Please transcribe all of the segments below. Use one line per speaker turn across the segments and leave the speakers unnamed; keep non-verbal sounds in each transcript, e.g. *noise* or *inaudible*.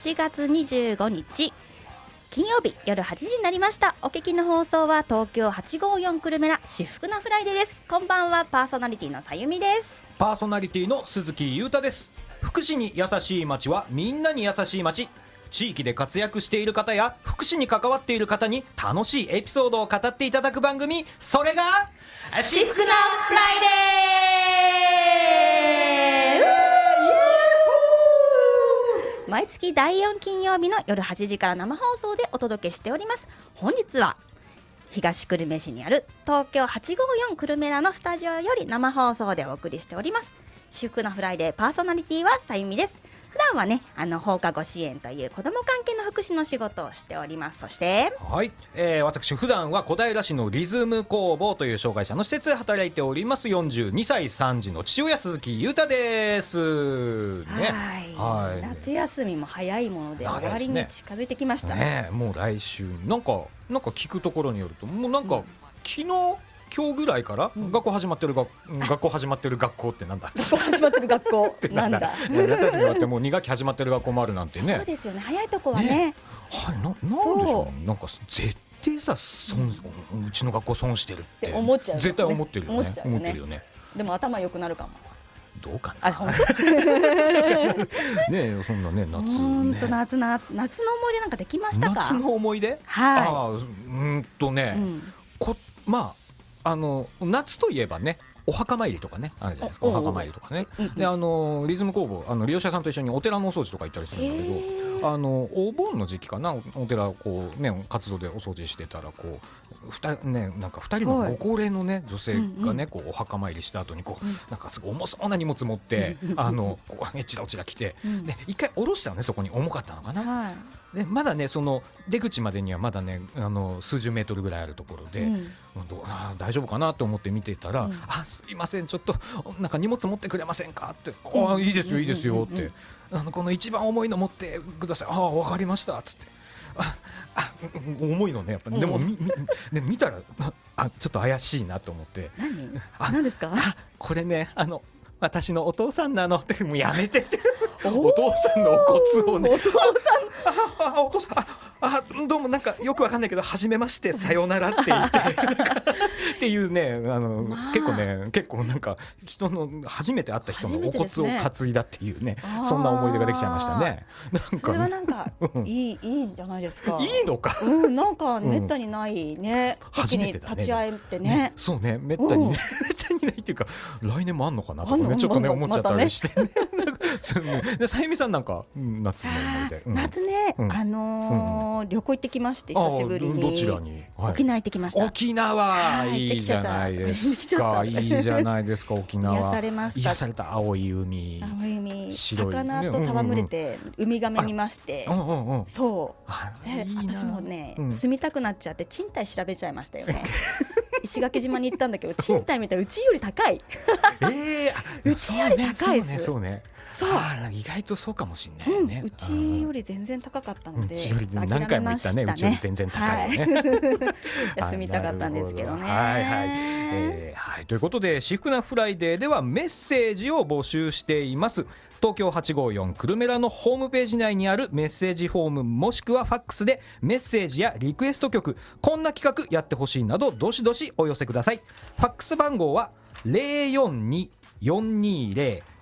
8月25日金曜日夜8時になりました。お聞きの放送は東京854くるめラしふくなフライデーです。こんばんはパーソナリティのさゆみです。
パーソナリティの鈴木裕太です。福祉に優しい街はみんなに優しい街。地域で活躍している方や福祉に関わっている方に楽しいエピソードを語っていただく番組。それが
しふくなフライデー毎月第4金曜日の夜8時から生放送でお届けしております。本日は東久留米市にある東京854久留米らのスタジオより生放送でお送りしております。至福のフライデーパーソナリティはさゆみです。普段はねあの放課後支援という子ども関係の福祉の仕事をしております。そして
はい、えー、私普段は小平市のリズム工房という障害者の施設で働いております。42歳3児の父親鈴木裕太です。ね。
はい。
はい。
夏休みも早いもので終わりに近づいてきました。ね
ねえもう来週。なんかなんか聞くところによるともうなんか、
うん。
昨日今日ぐらいから
うん。
学校始まってるが、学校始まってる学校ってなんだ？*laughs*
学校始まってる学校。*laughs* なんだ？
ね夏休み終わってもう2学期始まってる学校もあるなんてね。
そうですよね。早いとこはね。
はい。ななんでしょうなんか絶対さ損うちの学校損してるって。
って思っちゃう
絶対思ってるよね。
思っ
てるよね。
でも頭良くなるかも。
どうか
あ
なねえそんなね夏
本当
ね
夏な夏の思い出なんかできましたか？
夏の思い出？
は
ああうーんとね、
い、うん、
こまああの夏といえばねお墓参りとかねあるじゃないですか。
お
お墓参りとかね。
うんうん
であのリズム工房あの利用者さんと一緒にお寺のお掃除とか行ったりするんだけど
へー。
あのお盆の時期かなお寺こうね活動でお掃除してたらこうふたねなんか二人の
はい。
ご高齢のね女性が
うん
ねこうお墓参りした後にこう
うん。
なんかすごい重そうな荷物持って *laughs* あのこうえちらおちら来て
うん。
で一回下ろしたのねそこに。重かったのかな。
はい
でまだねその出口までにはまだねあの数十メートルぐらいあるところで、
うん。
あー大丈夫かなと思って見てたら「
うん。
あすいませんちょっとなんか荷物持ってくれませんか?」って「
うん
ああいいですよいいですよ」って「あのこの一番重いの持ってください」「ああ分かりました」っつって。ああうん重いのねやっぱ、でも
うん。
みみで見たらああちょっと怪しいなと思って。
何？
あ
何ですか？
あこれねあの私のお父さんなのってもうやめて。
お *laughs*
お父さんのお骨をね。
お父
ああお父さん。ああどうもなんかよくわかんないけど初めましてさよならって言って *laughs* っていうねあの、
まあ。
結構ね結構なんか人の初めて会った人のお骨を担いだっていうね
あー。
そんな思い出ができちゃいましたね。なんか
はなんか
うん *laughs*
いいいいじゃないですか。
いいのか。
うんなんかめったにないね。
初めてだね。
立ち会えて
ね。
ね
そうねめったに
うん
ねめったにないっていうか来年もあんのかなとかねちょっとね
ま
思っちゃった。り *laughs* してでさゆみさんなんかうん夏の思い。出うん。
夏ね
うん。
あのー旅行行ってきまして
あ
久しぶりに。
どちらに？はい。
沖縄行ってきました。
沖縄。
はい
いいじゃないです
行
かいいじゃないですか *laughs* 沖縄。
癒されました。
癒された。青い海。
青い海。魚と戯れてウミガメ見まして。そう。
あ
え私もね、
うん。
住みたくなっちゃって賃貸調べちゃいましたよね *laughs* 石垣島に行ったんだけど賃貸みたいうちより高い。
ええあ *laughs*
うちより高いです。
そうねね
そう
あら意外とそうかもしれないね。
うん、うちより全然高かったので、
うちより何回も言ったね。
諦めました
うちより全然高いよね。
はい。*laughs* 休みたかったんですけどね。
はいはい、えーはい。ということでしふくなフライデーではメッセージを募集しています。東京854くるめラのホームページ内にあるメッセージフォームもしくはファックスでメッセージやリクエスト曲こんな企画やってほしいなどどしどしお寄せください。ファックス番号は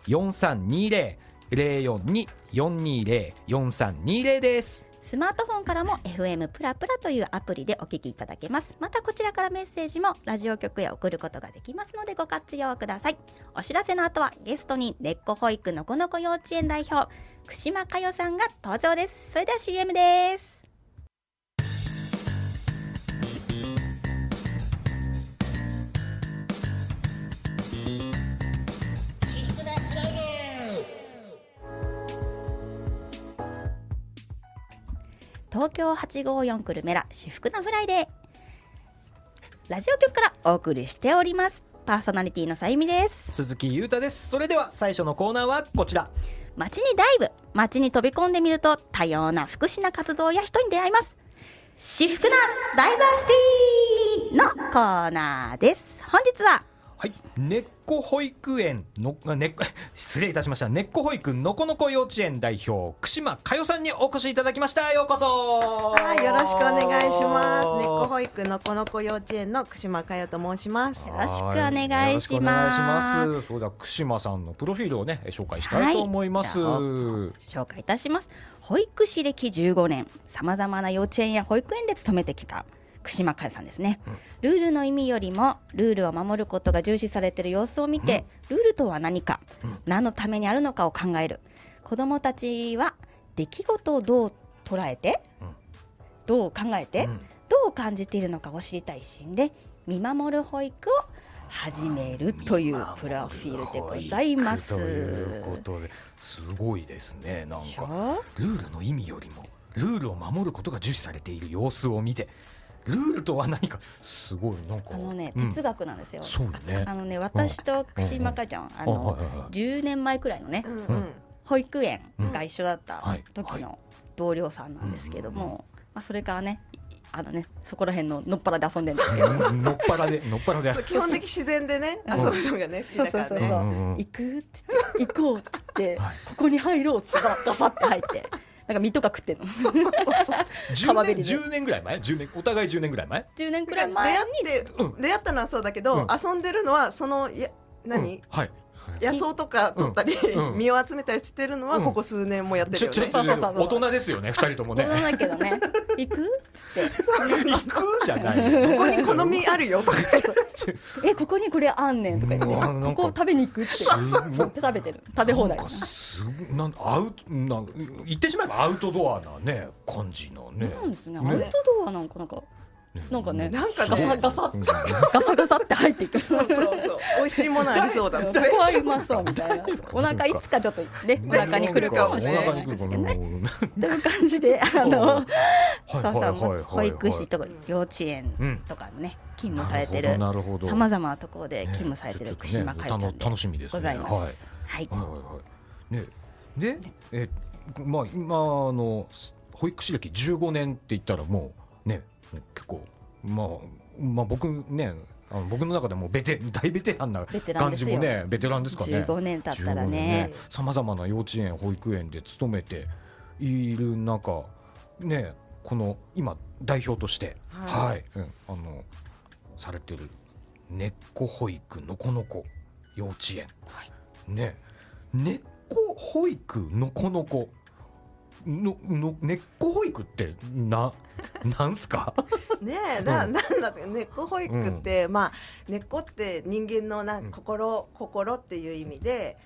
042-420-4320 042-420-4320です。
スマートフォンからも FM プラプラというアプリでお聞きいただけます。またこちらからメッセージもラジオ局へ送ることができますのでご活用ください。お知らせの後はゲストに根っこ保育のこのこ幼稚園代表串間佳代さんが登場です。それでは CM です。東京854くるめラしふくのフライデー。ラジオ局からお送りしております。パーソナリティのさゆみです。
鈴木裕太です。それでは最初のコーナーはこちら。
街にダイブ。街に飛び込んでみると多様な福祉な活動や人に出会います。至福なダイバーシティのコーナーです。本日は
はい。根っこ保育園の *laughs* ね失礼いたしました。根っこ保育のこのこ幼稚園代表串間佳代さんにお越しいただきました。ようこそ。
はい、よろしくお願いします。根っこ保育のこの子幼稚園の串間佳代と申します。
よろしくお願いします。
はよろしくお願いします。そうだ串間さんのプロフィールをね紹介したいと思います、
はい紹介いたします。保育士歴15年さまざまな幼稚園や保育園で勤めてきた串間佳代さんですね、ルールの意味よりもルールを守ることが重視されている様子を見て、ルールとは何か、何のためにあるのかを考える。子どもたちは出来事をどう捉えて、
うん。
どう考えて、
うん。
どう感じているのかを知りたい一心で見守る保育を始めるというプロフィールでございます。
ということですごいですね。なんかルールの意味よりもルールを守ることが重視されている様子を見てルールとは何か？すごいなんか。
あのね、
うん。
哲学なんですよ。
そうね。
あのね、私と串間かちゃん、あ
あ
の
はいはいはい
10年前くらいのね。保育園が一緒だった時の同僚さんなんですけども、まあそれからね、いあのね、そこら辺ののっぱらで遊んでるんですけど。
うんのっぱらでのっぱらで
基本的自然でね、
うん。
遊ぶのがね、好き
そう
だからね。
そうそうそう、
う。んうんうん。
行く？って行こうって、
はい。
ここに入ろうってガサって入ってなんか身とか食ってんの。
10年
川べりで。
10年ぐらい前？10年お互い10年ぐらい前
？10年くらい
出
前に。
会って、
うん
出会ったのはそうだけど、
うん。
遊んでるのはそのや
うん
何、
はい
野草とか取ったり、
うん。うん。
実を集めたりしてるのは
うん。
ここ数年もやってるよね。
大人ですよね二人ともね。
大人だけどね行くっつって。
行くじゃない
ここに好みあるよとか。*laughs*
えここにこれあんねんとか言って。ここ食べに行くって。食べてる。食べ放題。
なんかすなんアウトなん言ってしまえばアウトドアなね感じのね。
なんですね。ア
ね
ウトドアなんかなんかなんかね
なんかね
ガサガサ
うん
ガサガサって入っていく。
そうそうそう。美味しいものありそうだっ
こはうまそうみたいな。お腹いつかちょっとねお腹にくるかもしれない。ですけどね。という感じであのそうそう保育士とか幼稚園
うん。
とかね勤務されてるさまざまなところで勤務されてる
ねちょ
串
っとね
間会長
楽楽しみですね。
ございます。
はい。ね、で、え、まあ今あの保育士歴15年って言ったらもうね、結構まあまあ僕ね。あの僕の中でもベテ大ベテランな感じもねベテランですかね。
15年経ったらね。
さまざまな幼稚園保育園で勤めている中ねこの今代表としては、
はいい。
うん、あのされてる根っこ保育のこのこ幼稚園。
はい。
ね。根っこ保育のこのこのの根っこ保育ってな *laughs* なんすか？
ねえ、な、
うん。
なんだって根っこ保育って、まあ根っこって人間のな
うん。
心、心っていう意味で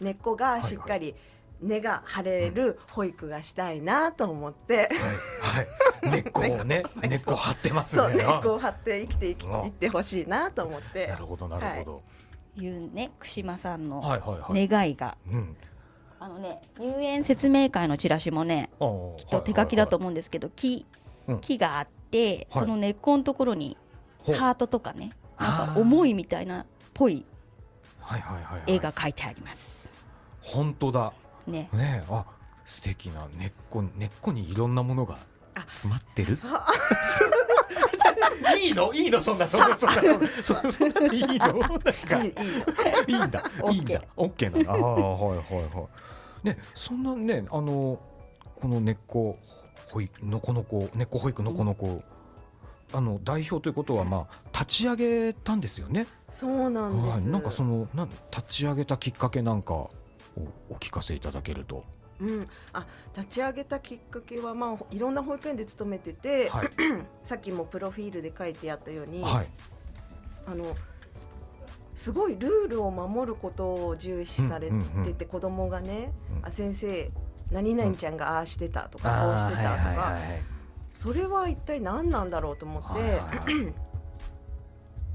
根っこがしっかり根が張れる保育がしたいなと思って、
はい、はい、根っこをね *laughs* 根っこ張ってますね。
そう根っこを張って生きていき
あ
いってほしいなと思って。
なるほどなるほど、
いうね串間さんの
はい、はいはい。
願いが。
うん
あのね入園説明会のチラシもねきっと手書きだと
はい
思うんですけど木
うん。
木があって
はい。
その根っこのところにハートとかねなんか思いみたいなっぽい
はいはいはいはい。
絵が描いてあります。
本当だ。
ね。
ねあ素敵な根っこ根っこにいろんなものが詰まってる *laughs* いいの？いいの？そんなそんなそんなそんなそんなそんなでいいのなんか
いいいい
いいんだいいんだオッケーなんだああはいはいはいねそんなねあのこの根っこ保育のこのこ根っこ保育のこのこ、あの代表ということはまあ立ち上げたんですよね。
そうなんです、
はい、なんかそのなん立ち上げたきっかけなんかをお聞かせいただけると。
うん、あ立ち上げたきっかけは、まあ、いろんな保育園で勤めてて、
はい。*clears throat*
さっきもプロフィールで書いてあったように、
はい。
あのすごいルールを守ることを重視されてて、子供がね、
うん。
あ先生何々ちゃんがああしてたとか、こうしてたとか、それは一体何なんだろうと思って、
はいはいはい。*clears throat*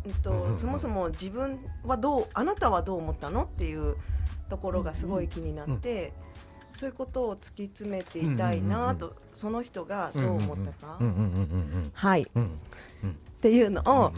うんとそもそも自分はどうあなたはどう思ったのっていうところがすごい気になって、そういうことを突き詰めていたいなと、その人がどう思ったか、はい。っていうのを、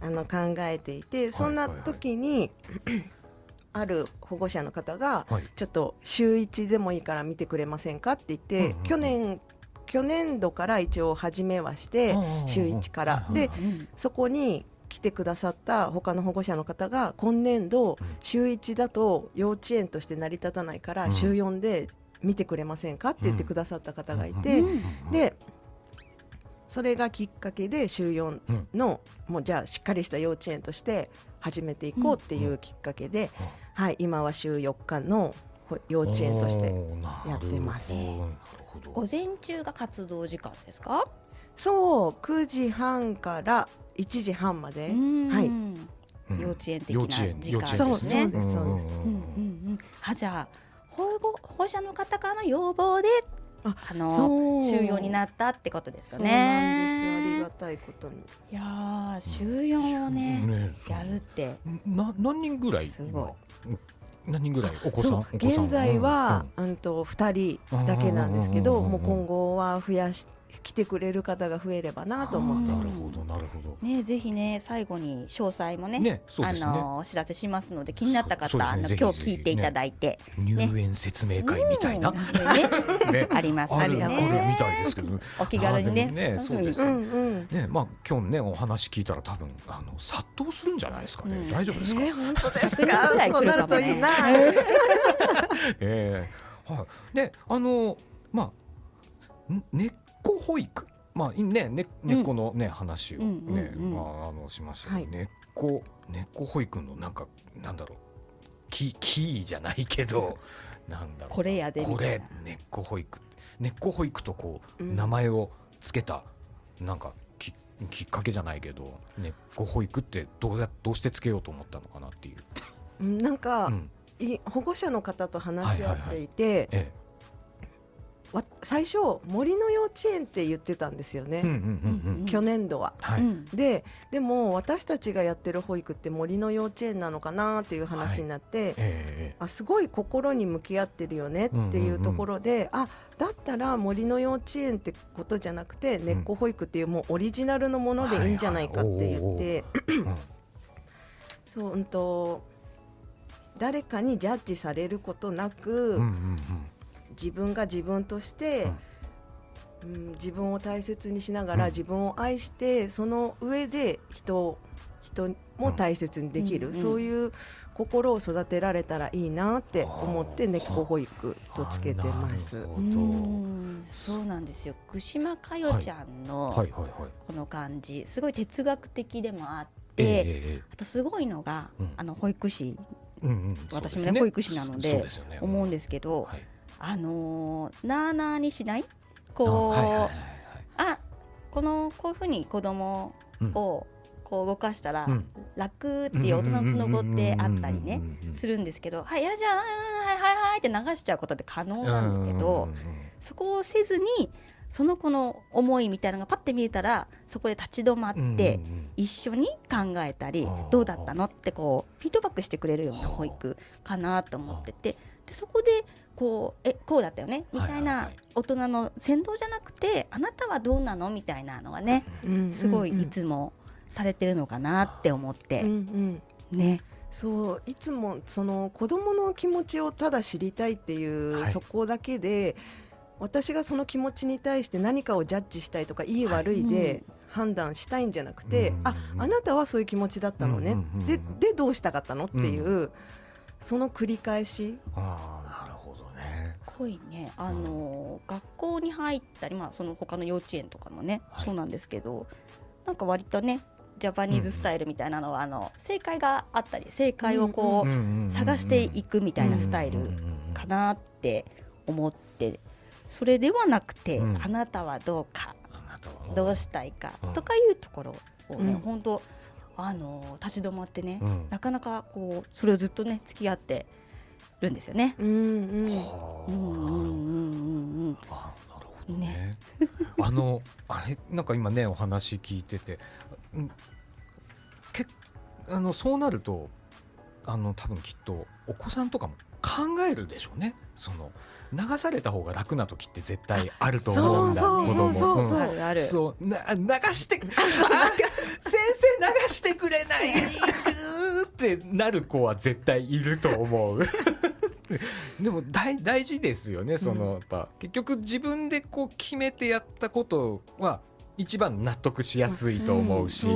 あの考えていてそんな時に、*clears throat* ある保護者の方が、
はい。
ちょっと週1でもいいから見てくれませんかって言って、去年去年度から一応始めはして、週1から、で
うん
そこに来てくださった他の保護者の方が今年度週1だと幼稚園として成り立たないから
うん。
週4で見てくれませんかって言ってくださった方がい
うん
て
うん
でそれがきっかけで週4
うん。
のもうじゃあしっかりした幼稚園として始めていこうっていうきっかけで、はい、今は週4日のほ幼稚園としてやってます。
午前中が活動時間ですか？
そう9時半から1時半まで、はい。
幼稚園的な
幼稚園
時間
幼稚園
そう
ね。
そうですそうです
ん。ん。ん。
うん。うん。うん。あじゃあ保護保護者の方からの要望で
あ
あの収容になったってことですよ
そうなんです。
ね。
ありがたいことに。
いやー収容をねやるって。
な何人ぐらい
すご
今？何人ぐらいお子さん？
そう。
お子さん
現在は、うん。と2人だけなんですけど、もう今後は増やし来てくれる方が増えればなと思って。
なるほどなるほど。
ねぜひね最後に詳細もねあ
ね。ね
のお知らせしますので気になった方、
ね
あの今日聞いていただいて、
入園説明会みたいな。
あります
ある
ね
みたいですけど。
お気軽にね。
そうです
うんうん
ねまあ今日ねお話聞いたら多分あの殺到するんじゃないですかね、
うん。
大丈夫ですか、
え本当です
すぐぐらい
そうなるといいな、*laughs*
ええはい。であのまあん根っこ保育。まあいねね根っこのね、話をね、まああのしましたけど、
はい。
根っこ根っこ保育のなんかなんだろう。キキーじゃないけどなんだろう
これやでみ
これ根っこ保育。根っこ保育とこう、
うん。
名前をつけたなんかききっかけじゃないけど根っこ保育ってどうやどうしてつけようと思ったのかなっていう、
うんなんか、
うん。
い保護者の方と話し合っていて、
え
わ最初森の幼稚園って言ってたんですよね、
え、うんうんうんうん。
去年度は。
はい、
うん。
ででも私たちがやってる保育って森の幼稚園なのかなっていう話になって、
ええ
あすごい心に向き合ってるよねっていうところで、あだったら森の幼稚園ってことじゃなくて根っこ保育っていうもうオリジナルのものでいいんじゃないかって言って、
うん。
そううんと誰かにジャッジされることなく、
うんうん
自分が自分として、うん。自分を大切にしながら、
うん。
自分を愛してその上で人を人も大切にできる、
うん
そういう心を育てられたらいいなって思って
あー
根っこ保育とつけてます。
そうなんですよ。串間かよちゃんのこの感じすごい哲学的でもあっ
ええ
て、
ええ
あとすごいのが、
うん。
あの保育士。
うんうん。
私もね保育士なので思うんですけど、
はい
あのーなあなあにしない？こう、
はいはいはいはい。
あこのこういうふうに子供
うん。
をこう動かしたら
うん。
楽っていう大人のつのごってあったりねするんですけど「はいやじゃあうんはいはいはい」って流しちゃうことって可能なんだけどそこをせずにその子の思いみたいなのがパッて見えたらそこで立ち止まって一緒に考えたりどうだったの？ってこうフィードバックしてくれるような保育かなと思っててでそこでこうえこうだったよね？みたい
はいはい。
な
はい
大人の先導じゃなくてあなたはどうなの？みたいなのはね
うん
すごいいつもされてるのかなって思っ
うん
て
うん。
ね。
そういつもその子供の気持ちをただ知りたいっていう、
はい。
そこだけで私がその気持ちに対して何かをジャッジしたいとかいい悪いで判断したいんじゃなくて、
うん。
ああなたはそういう気持ちだったのね、ででどうしたかったの？っていう、その繰り返し。
あね
濃いね。あの学校に入ったりまあその他の幼稚園とかもね
はい。
そうなんですけどなんか割とねジャパニーズスタイルみたいなのはあの正解があったり正解をこう探していくみたいなスタイルかなって思ってそれではなくて、
うん。
あなたはどうか。どうしたいか
うん。
とかいうところをね、
うん。
本当あの立ち止まってね、
うん。
なかなかこうそれをずっとね付き合ってるんですよね。
うんうん。
はあ。
うんうんうんうんうん
あなるほどね。あのあれ？なんか今ねお話聞いてて、うん。けあのそうなるとあの多分きっとお子さんとかも考えるでしょうね。その流された方が楽な時って絶対あると思うんだ。
そう
子供。
そうそうそう
う。ん。
あるある。
そう。な流してあ先生流してくれない？ってなる子は絶対いると思う *laughs* でも大大事ですよねその、
うん
やっぱ結局自分でこう決めてやったことは一番納得しやすいと思うし、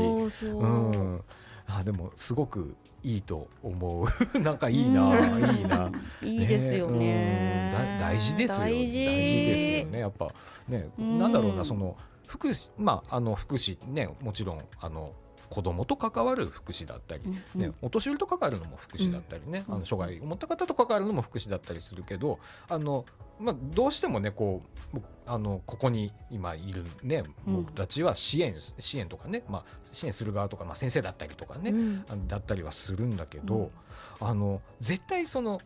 あでもすごくいいと思う。*laughs* なんかいいな、いいな。*laughs*
いいですよね。
うん。だ大事ですよ。
大事
ですよね。やっぱね、
うん。
なんだろうなその福祉まああの福祉ねもちろんあの子供と関わる福祉だったり、
うん
ね、お年寄りと関わるのも福祉だったりね、
うん
あの障害を持った方と関わるのも福祉だったりするけどあの、まあ、どうしてもねこう僕あのここに今いる、ね、
うん。
僕たちは支援支援とかね、まあ、支援する側とか、まあ、先生だったりとかね、
うん。
だったりはするんだけど、あの絶対その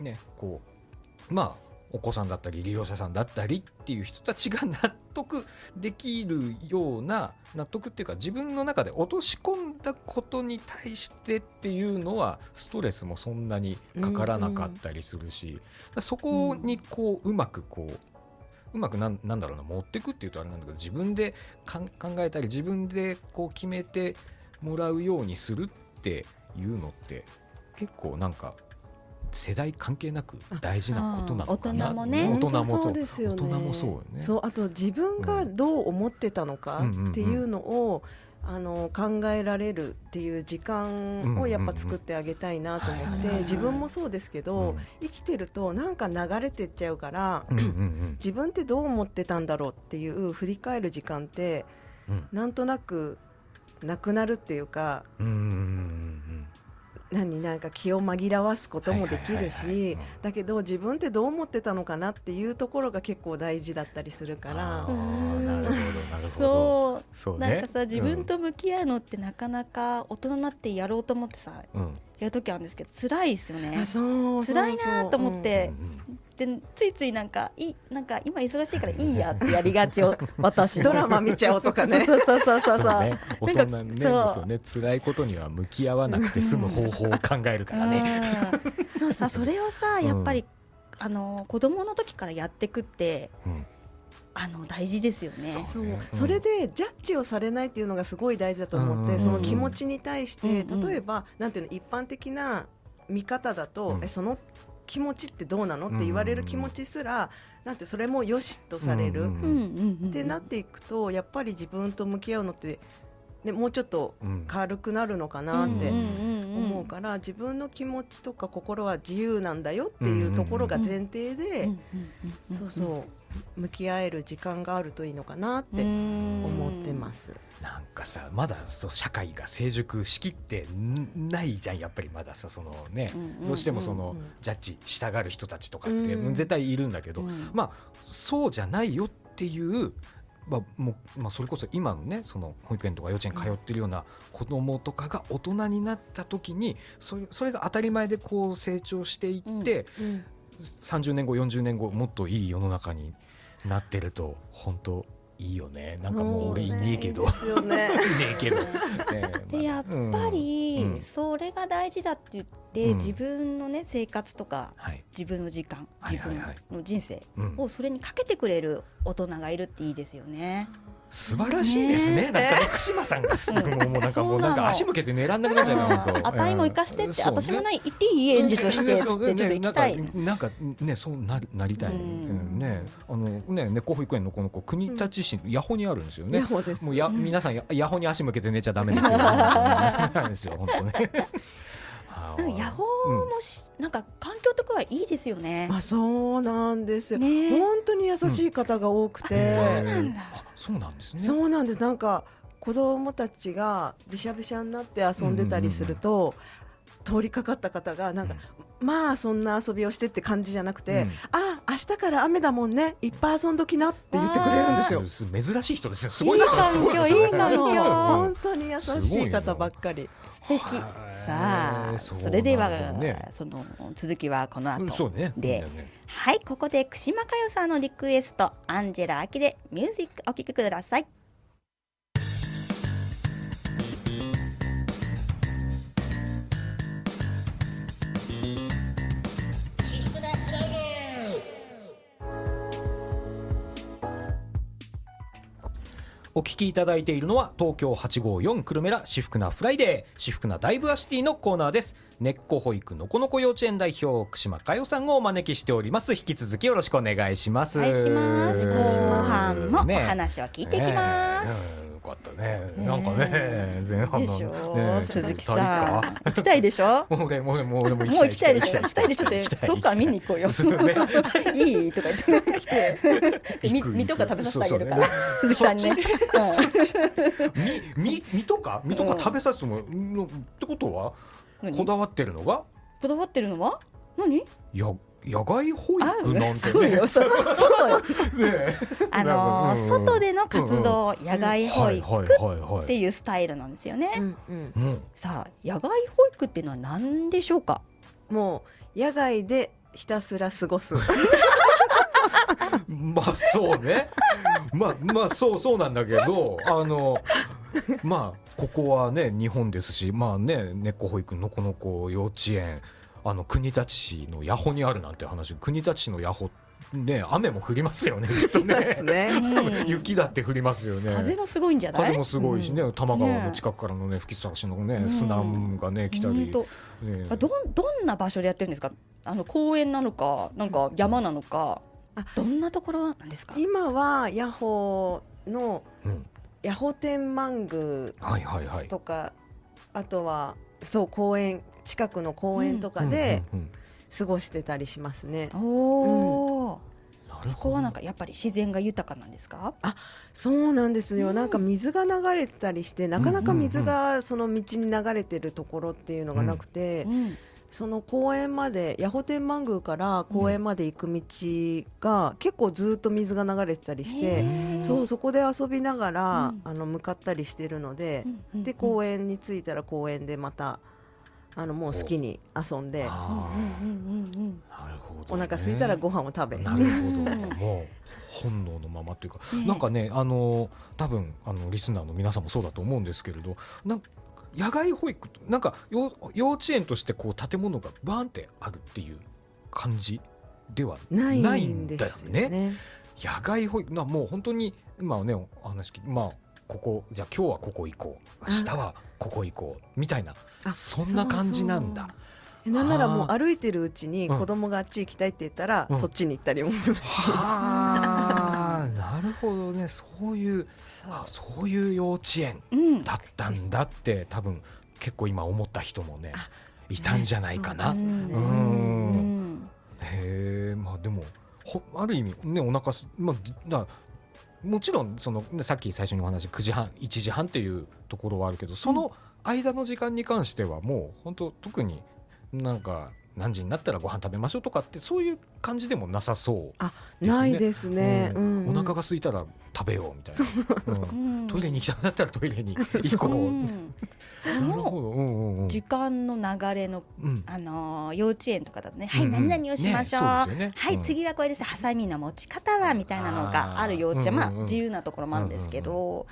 ねこうまあお子さんだったり利用者さんだったりっていう人たちが納得できるような納得っていうか自分の中で落とし込んだことに対してっていうのはストレスもそんなにかからなかったりするし、そこにこううまくこううまくなんなんだろうな持っていくっていうとあれなんだけど自分で考えたり自分でこう決めてもらうようにするっていうのって結構なんか世代関係なく大事なことなのかな
大人もね
大人もそ
そううですよね。
大人もそうよね。
そうあと自分がどう思ってたのかっていうのを、あの考えられるっていう時間をやっぱ作ってあげたいなと思って自分もそうですけど、生きてるとなんか流れてっちゃうから、自分ってどう思ってたんだろうっていう振り返る時間って
うん。
なんとなくなくなるっていうか何なんか気を紛らわすこともできる
はいはいはいはい。
し
うん。
だけど自分ってどう思ってたのかなっていうところが結構大事だったりするか
あ
ら
なるほどなるほど
そう。
そうね。
なんかさ自分と向き合うのってなかなか大人になってやろうと思ってさ
うん。うん
やる時あるんですけど辛いですよね。
あそうそう
辛いなと思って。
うん
でついついなんかいなんか今忙しいからいいやってやりがちを *laughs* 私も
ドラマ見ちゃおうとかね。
そうそうそうそう。そう
ね、大人ね
そう。
そうね。辛いことには向き合わなくて済む方法を考えるからね。
うん。でもさそれをさやっぱり、あの子供の時からやってくって
うん。
あの大事ですよね。
そう。
ね。うん。
それでジャッジをされないっていうのがすごい大事だと思って、
うん。
その気持ちに対して、
うん。
例えばなんていうの一般的な見方だと、
うん。
えその気持ちってどうなの？って言われる気持ちすら、なんてそれもよしとされる、ってなっていくとやっぱり自分と向き合うのって、ね、もうちょっと
うん。
軽くなるのかなって思うから、自分の気持ちとか心は自由なんだよっていうところが前提で、そうそう向き合える時間があるといいのかなって
思
思ってます。
なんかさまだそう社会が成熟しきってんないじゃんやっぱりまださそのね、
うんうん。
どうしてもその、ジャッジしたがる人たちとかって、
うん。
絶対いるんだけど、
うん。
まあそうじゃないよっていう。まあもうまあ、それこそ今のねその保育園とか幼稚園通ってるような子供とかが大人になった時にそれそれが当たり前でこう成長していって、
うん
30年後40年後もっといい世の中になってると本当いいよね。なんかもう俺いねえけど、
いいですよね。*laughs*
いねえけど、ね
でやっぱり、
うんうん。
それが大事だって言って、
うん。
自分のね生活とか
はい。
自分の時間自分
はいはい。はい
の人生
うん。
をそれにかけてくれる大人がいるっていいですよね。
素晴らしいですね。
ね。
なんか福島さんがもうもうなんかもうなんか足向けて狙んなくなっちゃうな。本当
あたいも生かしてって、私もない言っていい演説をしてちょっと行きたい。
なんかねそうなりなりたい、ねあのね猫保育園のこの子国立市八穂にあるんですよね。もうや皆さんやヤホに足向けて寝ちゃダメですよ。*laughs* ですよ本当ね。
なんか野放もし、なんか環境とかはいいですよね。
あ、そうなんですよ。
ね
本当に優しい方が多くて、
そうなんだ。
あそうなんですね。
そうなんです。なんか子供たちがびしゃびしゃになって遊んでたりすると、通りかかった方がなんか、まあそんな遊びをしてって感じじゃなくて、
うん
あ、明日から雨だもんね。いっぱい遊んどきなって言ってくれるんですよ。
す珍しい人ですね。すごい
いい環境いい環境
うん
本当に優しい方ばっかり。
さあ、
そ
れでは、その続きはこの後。で
そうだよね。
はい、ここで串間佳代さんのリクエスト、アンジェラ・アキでミュージックお聴きください。
お聞きいただいているのは東京854くるめラしふくなフライデー。しふくなダイバーシティのコーナーです。根っこ保育のこのこ幼稚園代表串間佳代さんをお招きしております。引き続きよろしくお願いします。
お願いします。後半もお
ね
話を聞いていきます。
ねかったね。なんかね前半の
でしょ
ね。
鈴木さん。
か？
行きたいでしょ？
もう俺もう俺もう俺も
行きたいでしょ？行きたいでしょ？ってどっか見に行こうよ。*laughs* いい？とか言って。来てでみ
行く
身とか食べさせてあげるから。鈴木さんにね
みみみとか？みとか食べさせてものってことは？
うん
こだわってるのが？
こだわってるのは？何？
や野外保
あ
育なんてね。
よそうそうよ。
ね
あの外での活動野外保育っていうスタイルなんですよね。さあ野外保育っていうのは何でしょうか？
もう野外でひたすら過ごす。*laughs*
まあそうね。まあまあそうそうなんだけどあのまあここはね日本ですしまあね根っこ保育のこの子幼稚園あの国立市の八穂にあるなんて話国立市の八穂ね雨も降りますよね *laughs* きっとね。
ね。
う *laughs* ん
雪だって降りますよね。
風もすごいんじゃない？
風もすごいしね、
う
多摩川の近くからのね吹き差しのね、
うん。
砂がね来たり、
本
ね。
どんどんな場所でやってるんですか？あの公園なのかなんか山なのか
あ
どんなところなんですか？
今はヤホーの
うん、
ヤホ天満宮
はいはいはい。
とかあとはそう公園近くの公園とかで
うんうんうん。
過ごしてたりしますね。
おお
なるほど。
そこはなんかやっぱり自然が豊かなんですか？
そうなんですよ、
うん。
なんか水が流れてたりしてなかなか水がその道に流れてるところっていうのがなくて、
うん。
その公園まで八穂天満宮から公園まで行く道が結構ずっと水が流れてたりして、
へー。
そうそこで遊びながら、
うん。
あの向かったりしてるので、
うんうん。
で公園に着いたら公園でまたあのもう好きに遊んで。お腹空いたらご飯を食べ。
なるほど。
うん。
もう本能のままっていうか、
ね
なんかねあの多分あのリスナーの皆さんもそうだと思うんですけれどなん野外保育なんか幼幼稚園としてこう建物がバーンってあるっていう感じでは
ないん
んだよ
ですよ
ね。
ね。
野外保育なもう本当に今はねお話まあここじゃあ今日はここ行こう。明日はここ行こう。みたいな。
あ
そんな感じなんだ。
えなんならもう歩いてるうちに
うん。
子供があっち行きたいって言ったら、
うん。
そっちに行ったりもするし、
はあ *laughs* なるほどね。そういう
そう。
あそういう幼稚園
うん。
だったんだって多分結構今思った人もね
あ
いたんじゃないかな。
ねね。
うん。
うん。
へえまあでもほある意味ねお腹すまあもちろんそのねさっき最初にお話9時半1時半っていうところはあるけどその間の時間に関してはもう本当特になんか何時になったらご飯食べましょうとかってそういう感じでもなさそう
あ
ですね。
ないですね。
う
うんん。
お腹が空いたら食べようみたいな、うん
う。ん。
トイレに行きたくなったらトイレに行こう、
うん。そ
なる
の
ほど、うんうんうん。
時間の流れの
うん。
あのー幼稚園とかだとね、はい、
うんうん。
何々をしましょう。
うですよね。
はい、
うん
次はこれです。ハサミの持ち方はみたいなのがある幼稚園、まあ自由なところもあるんですけど。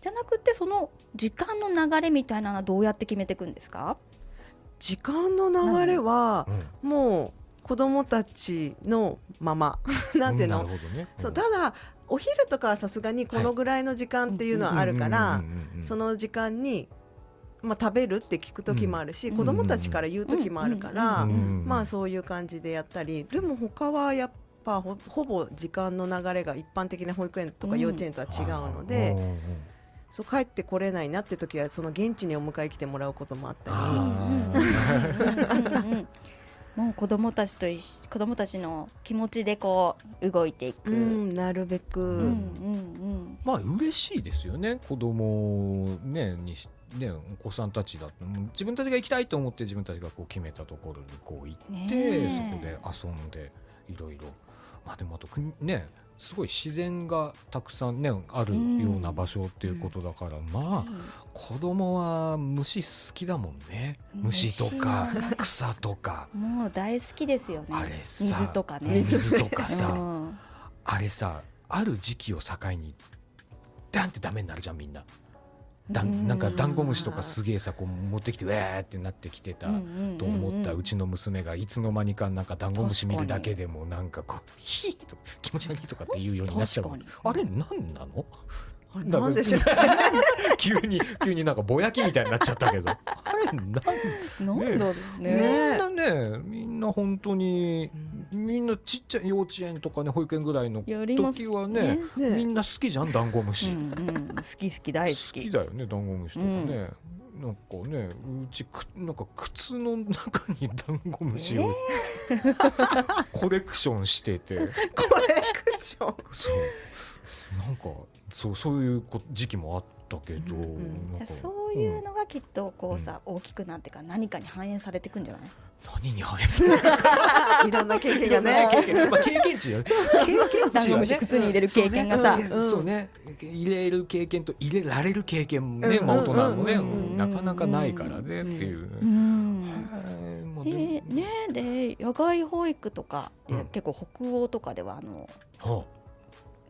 じゃなくてその時間の流れみたいなのはどうやって決めていくんですか？
時間の流れは
うん
もう子供たちのまま。なんていうの、
なるほどね。
そうただお昼とかはさすがにこのぐらいの時間っていうのはあるから、そ
の
の時間に、まあ、食べるって聞く時もあるし、
うん。
子供たちから言う時もあるから、
うん
まあそういう感じでやったり。でも他はやっぱほほぼ時間の流れが一般的な保育園とか幼稚園とは違うので、そう帰ってこれないなって時はその現地にお迎え来てもらうこともあったり。
もう子供たちと子供たちの気持ちでこう動いていく。
う
うん
ん、なるべく、
うんうん
まあ嬉しいですよね。子供ねにしねお子さんたちだと自分たちが行きたいと思って自分たちがこう決めたところにこう行って、そこで遊んでいろいろ。まあでもあと国ねすごい自然がたくさんねあるような場所っていうことだから、まあ子供は虫好きだもんね。虫とか草とか。
もう大好きですよね。
あれさ
水とかね。
水とかさ、
うん。
あれさある時期を境にダンってダメになるじゃんみんな。だんなんかダンゴムシとかすげえさこう持ってきてウェーってなってきてたと思ったうちの娘がいつの間にかなんかダンゴムシ見るだけでもなんかこうヒーと気持ち悪いとかって言うようになっちゃうあれ何なの？
あれなんでしょう？*laughs*
急に急になんかぼやきみたいになっちゃったけど。*laughs* あれなん？
なん？だろうね。
ね
みんなねみんな本当にみんなちっちゃい幼稚園とかね保育園ぐらいの時はね
ね。
みんな好きじゃんダンゴムシ、
うんうん、好き好き大好き。
好きだよねダンゴムシとかね、なんかねうちくなんか靴の中にダンゴムシを、コレクションしてて。*laughs*
コレクション
そう。なんかそうそういうこ時期もあったけど、
うんうん
そういうのがきっとこうさ、大きくなってから何かに反映されていくんじゃない？
何に反映する？*laughs*
いろんな経験がね。
経験,、まあ、経験値よね。経験値はね。
靴に入れる経験がさ、
そうね,、
うん。
そうね。入れる経験と入れられる経験もね、
うん。
まあ、大人もね、
うん
なかなかないからねっていう
う
ね。
んで
でも
ねで野外保育とかで、
うん。
結構北欧とかではあの
は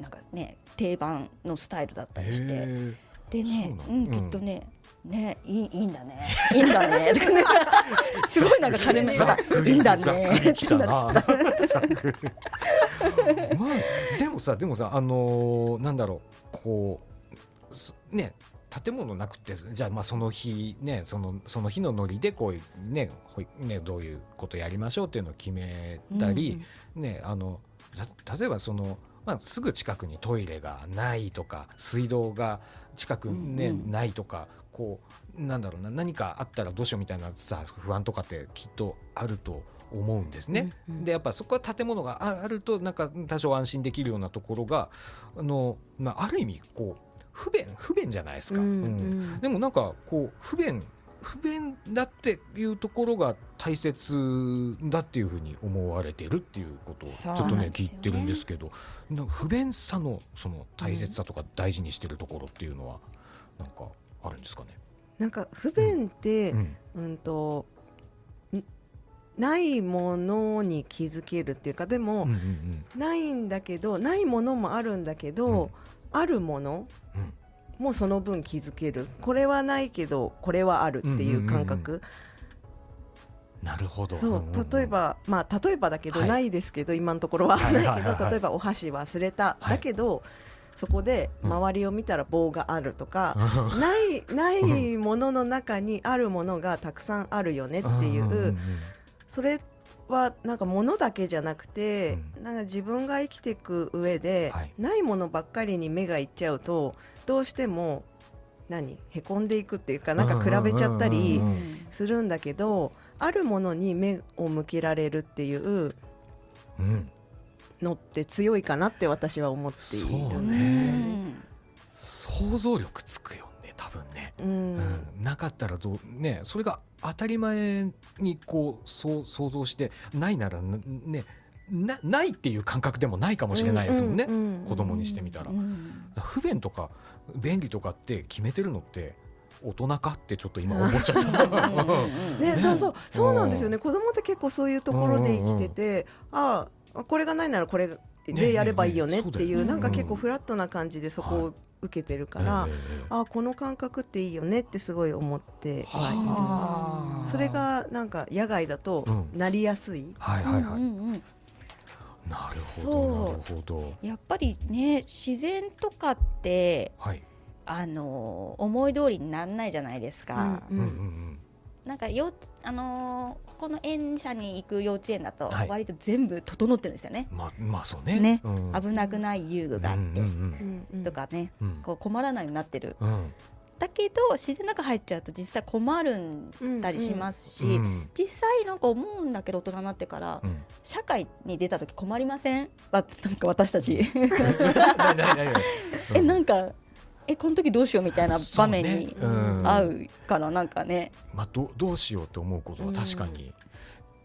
なんかね定番のスタイルだった
あ
りして。
へ
でね
そう
んきっとねねいいいいんだね。いいんだね。*laughs* *laughs* すごいなんか軽めがいいんだね。*laughs*
まあでもさでもさあのーなんだろう。こうすね建物なくてじゃあまあその日ねそのその日のノリでこういうねほいねどういうことやりましょうっていうのを決めたり、ねあのた例えばその、まあ、すぐ近くにトイレがないとか水道が近く、ね
うんうん。
ないとかこうなんだろうな何かあったらどうしようみたいなさ不安とかってきっとあると思うんですね。
うんうん。
でやっぱそこは建物がああるとなんか多少安心できるようなところがあの、まあ、ある意味こう不便不便じゃないですか。
うん
うん。でもなんかこう不便不便だっていうところが大切だっていうふうに思われてるっていうことをちょっとね
ね
聞いてるんですけどなんか不便さのその大切さとか大事にしてるところっていうのはなんかあるんですかね？
なんか不便って、
うん。
うん。とんないものに気づけるっていうかでも、
うんうん
ないんだけどないものもあるんだけど、あるもの
うん。
もその分気づける。これはないけどこれはあるっていう感覚、
なるほど。
そう。例えばまあ例えばだけど、
はい。
ないですけど今のところは。
はい
ないけど、例えばお箸忘れた、
はい。
だけどそこで
うん。
周りを見たら棒があるとか、
うん。
ない *laughs* ないものの中にあるものがたくさんあるよねっていう,、
んんん。
それはなんか物だけじゃなくて、なんか自分が生きていく上で、
はい。
ないものばっかりに目がいっちゃうとどうしても何へこんでいくっていうかなんか比べちゃったり
うんうんうん
するんだけどあるものに目を向けられるっていう
うん。
のって強いかなって私は思っている
ん
ですよ
ね。
ね。
想像力つくよね多分ね。
うん。
うん。なかったらどうねそれが当たり前にこうそう想像してないならなねなないっていう感覚でもないかもしれないですもんね、
うんうんうん
子供にしてみたら。不便とか便利とかって決めてるのって大人かってちょっと今思っちゃった。*laughs*
ね、
ね。
そうそう。そうなんですよ
う
ね。子供って結構そういうところで生きてて、ああこれがないならこれでやればいいよねっていう、
ねねね
なんか結構
うん
フラットな感じでそこ
は
を受けてるから、
ええ
ああこの感覚っていいよねってすごい思ってはいる
はあ
それがなんか野外だと
うん。
なりやすい、
はいはいはい、
うんうんうん。
なるほど
そう。
なるほど。
やっぱりね自然とかって
はい、
あの思い通りにならないじゃないですか、
うん。
うんうんうん
なんかよあのーこの園舎に行く幼稚園だと
はい。
割と全部整ってるんですよね、
まあまあそうね。
ね。
うん、
危なくない遊具があって、
うんうん
うんうん。
とかね。
うん。
こう困らないようになってる。
うん。
だけど自然の中入っちゃうと実際困るんだりしますし、
うん。
実際なんか思うんだけど大人になってから
うん。
社会に出た時困りません？わなんか私たち。えなんかえこの時どうしようみたいな場面に合うからなんかね。
まあ、どどうしようって思うことは確かに、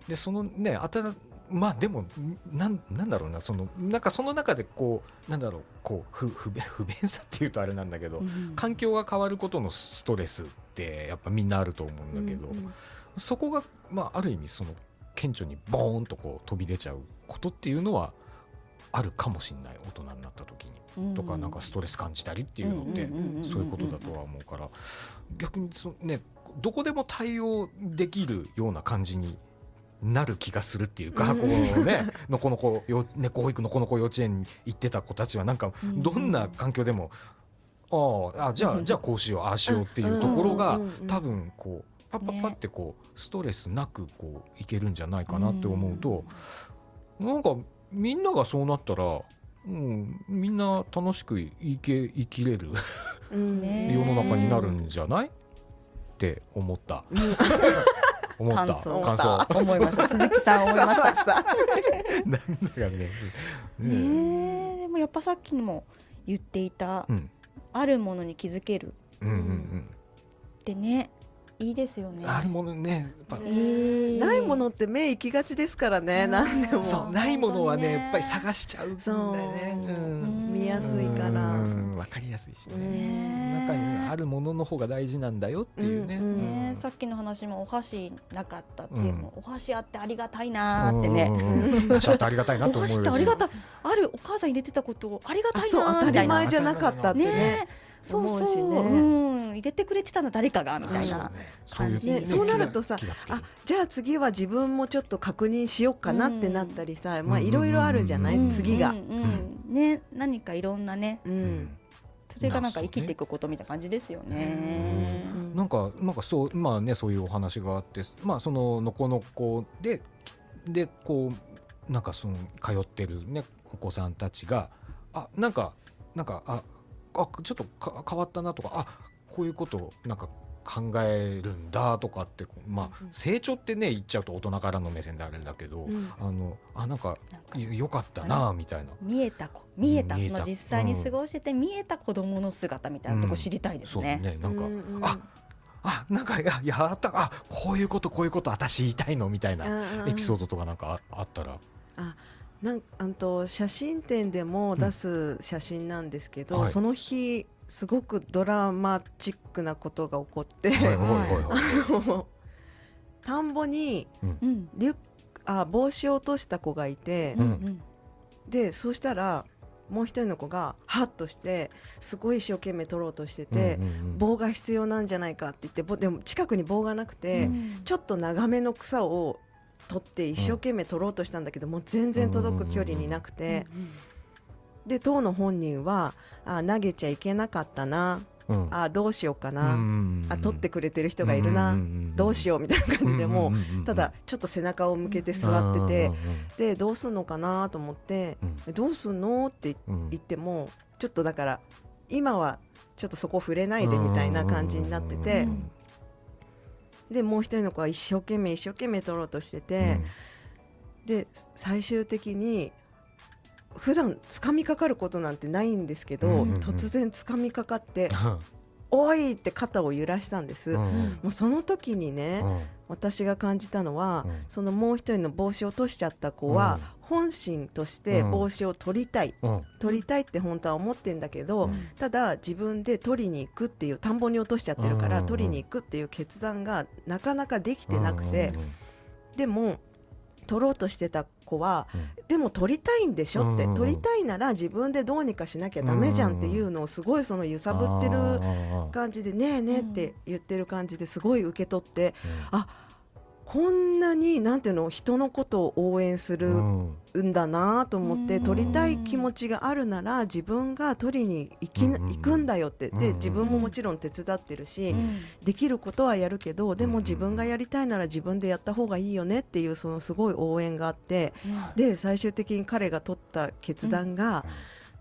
でそのねあたらまあでもなんなんだろうな。そのなんかその中でこうなんだろう。こう不不便不便さっていうとあれなんだけど、
うん
環境が変わることのストレスってやっぱみんなあると思うんだけど、
うんうん
そこが、まあ、ある意味その顕著にボーンとこう飛び出ちゃうことっていうのはあるかもしれない。大人になった時に。とかなんかストレス感じたりっていうのってそういうことだとは思うから逆にそねどこでも対応できるような感じになる気がするっていうか、
うん。
こうねのこのこよ猫保育のこの子幼稚園に行ってた子たちはなんか
うん
どんな環境でもああじゃあじゃあこうしようああしようっていうところが多分こうパッパッパってこうストレスなくこういけるんじゃないかなって思うとなんかみんながそうなったら、うん、みんな楽しく生き生きれる
うん。
ね。
世の中になるんじゃない？って思った。思った。
感想。
感想。
思いました。*laughs* 鈴木さん思いました。
した。*laughs*
なんだかね。ね
でもやっぱさっきも言っていた
うん。
あるものに気づける。
うんうん
ってねいいですよね。
うんあるものね。やっぱ
えー。
ないものって目行きがちですからね。
うん。
なんでも。
そうないものはねやっぱり探しちゃうんだよね。
そう。
うん。
見やすいから。
うん。わかりやすいしね。
ね
その中にあるものの方が大事なんだよっていうね。
うんうん
ねさっきの話もお箸なかったっていうの、お箸あってありがたいなーってね、
うんうんうん。ちょっとありがたいな
お
と思うよ。
箸ってありがたいあるお母さん入れてたことありがたい
あそう当たり
なーみたいな
前じゃなかったって
ね。
ね。
そうそう。
思うしね。
うん、入れてくれてたの誰かがみたいな、
そうね。そういう
感じね。
そうなるとさあじゃあ次は自分もちょっと確認しようかなってなったりさ、まあ
うん
いろいろあるじゃない、
うん。
次が。
うん。うんうん。ね何かいろんなね。
う
うん。ん
それがなんか生きていくことみたいな感じですよね。
うん。
なんかなんかそうまあねそういうお話があってまあそののこのこででこうなんかその通ってるねお子さんたちがあなんかなんかああちょっとか変わったなとかあこういうことをなんか考えるんだとかってまあ
うん
成長ってね言っちゃうと大人からの目線であれだけど、
うん。
あのあなんかよよかったなみたいな。
見えた子見えたその実際に過ごしてて見えた子供の姿みたいなとこ知りたいです
そう
ね。
ねなんか、
うんうん
ああなんかややったあこういうことこういうこと私言いたいのみたいなエピソー
ド
ドとかなんかああったら、
なんあんと写真展でも出す写真なんですけど、
はい。
その日すごくドラマチックなことが起こって、*laughs* 田んぼに
うん。
リュッあ帽子を落とした子がいて、
うん。うん
でそうしたらもう一人の子がハッとしてすごい一生懸命取ろうとしてて、
うんうんうん。
棒が必要なんじゃないかって言ってぼでも近くに棒がなくて、
うん。
ちょっと長めの草を取って一生懸命取ろうとしたんだけど、もう全然届く距離になくて、で当の本人はあ投げちゃいけなかったな。
うん。
あどうしようか
う
な、
ん
あ取ってくれてる人がいるな、どうしようみたいな感じでもう、
んんんん
ただちょっと背中を向けて座ってて、
うん
でどうすんのかなと思って、
うん。
えどうすんのって言ってもちょっとだから今はちょっとそこ触れないでみたいな感じになってて、
うん
でもう一人の子は一生懸命一生懸命取ろうとしてて、で最終的に普段掴みかかることなんてないんですけど、
うんうんうん。
突然掴みかかって
うん「
おい!」って肩を揺らしたんです。も
うん。
うその時にね、
うん。
私が感じたのは、
うん。
そのもう一人の帽子を落としちゃった子は、本心として帽子を取りたい、
うん。
取りたいって本当は思ってんだけど、
うん。
ただ自分で取りに行くっていう田んぼに落としちゃってるから、
うん
取りに行くっていう決断がなかなかできてなくて、でも取ろうとしてた子は、
うん。
でも取りたいんでしょって、
うん
取りたいなら自分でどうにかしなきゃダメじゃんっていうのをすごいその揺さぶってる感じで「ねえねえ」って言ってる感じですごい受け取って
うん。
あこんなになんていうの人のことを応援する
うん。
んだなと思って、
うん。
取りたい気持ちがあるなら自分が取りに行き、
うん
行くんだよって。で
うん
自分ももちろん手伝ってるし、
うん
できることはやるけどで
うん
も自分がやりたいなら自分でやった方がいいよねっていうそのすごい応援があってで最終的に彼が取った決断が、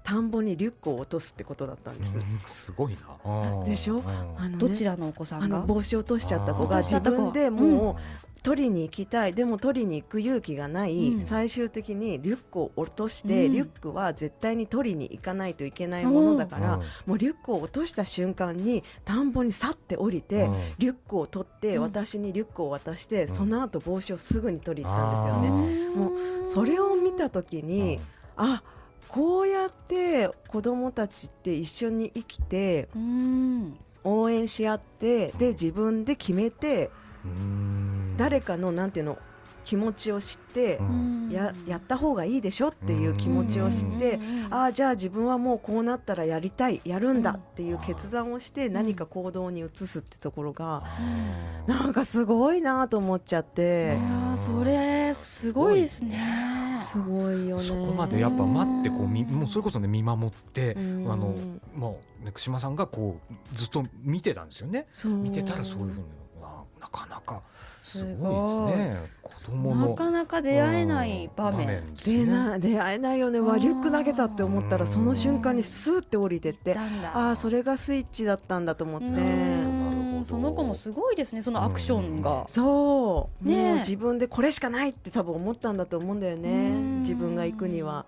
田んぼにリュックを落とすってことだったんです。
うん。すごいな。
でしょ？
うん。
あのね
どちらのお子さんが？
帽子を落としちゃった子。が自分でもう取りに行きたい。でも取りに行く勇気がない、
うん。
最終的にリュックを落として、
うん。
リュックは絶対に取りに行かないといけないものだから、
うん。
もうリュックを落とした瞬間に田んぼに去って降りて、
うん。
リュックを取って、
うん。
私にリュックを渡して、
ん。
その後帽子をすぐに取りに行ったんですよ
あ
ね。
ー。
もそれを見た時に、あこうやって子供たちって一緒に生きて
うん。
応援し合ってで自分で決めて
うん
誰かのなんていうの気持ちを知って
う、ん。
ややった方がいいでしょっていう気持ちを知って、ああじゃあ自分はもうこうなったらやりたいやるんだっていう決断をして何か行動に移すってところがなんかすごいなと思っちゃって。
いやーそれすごいですね。
すごいよね。
そこまでやっぱ待ってこうみ
うん
もうそれこそね見守ってあ
うん。
のもうね串間さんがこうずっと見てたんですよね。
そう。
見てたらそういうふうにあなかなかすごいですね。子供の
なかなか出会えない場面。
出な出会えないよね。わリュック投げたって思ったらその瞬間にスーって降りてってああそれがスイッチだったんだと思って。
その子もすごいですねそのアクションが。
そう、
ねえ。
もう自分でこれしかないって多分思ったんだと思うんだよね。
うん。
自分が行くには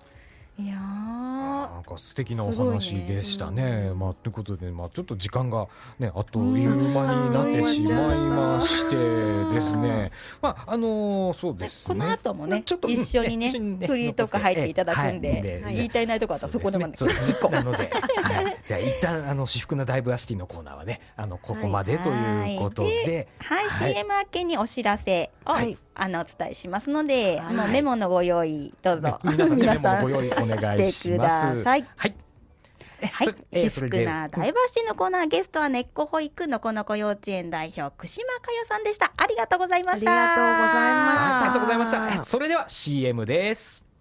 い
やー。
なんか素敵なお話でしたね。まあということで、まあちょっと時間がねあっという間になってしまいましてですね。まああのーそうですね。
この後もね
ちょっと
一緒にね
うん一緒にね
フリーとか入っていただくん
はい
で
はい。
言い足りないとこあったらそこでもね
そうですね。*laughs*
一個
なので、はい、じゃあ一旦あの私服なダイバーシティのコーナーはねあのここまでということで、
はい、
はい
CM 明けにお知らせを、
はい。
あのお伝えしますので、
はい。
もうメモのご用意どうぞ、
ね皆さんお願い
し
ます。
ださい。
はい。え
はい私服なダイバーシティのコーナーゲストは根っこ保育のこの子幼稚園代表串間佳代さんでしたありがとうございました
ありがとうございました
ありがとうございました。えそれでは CM です。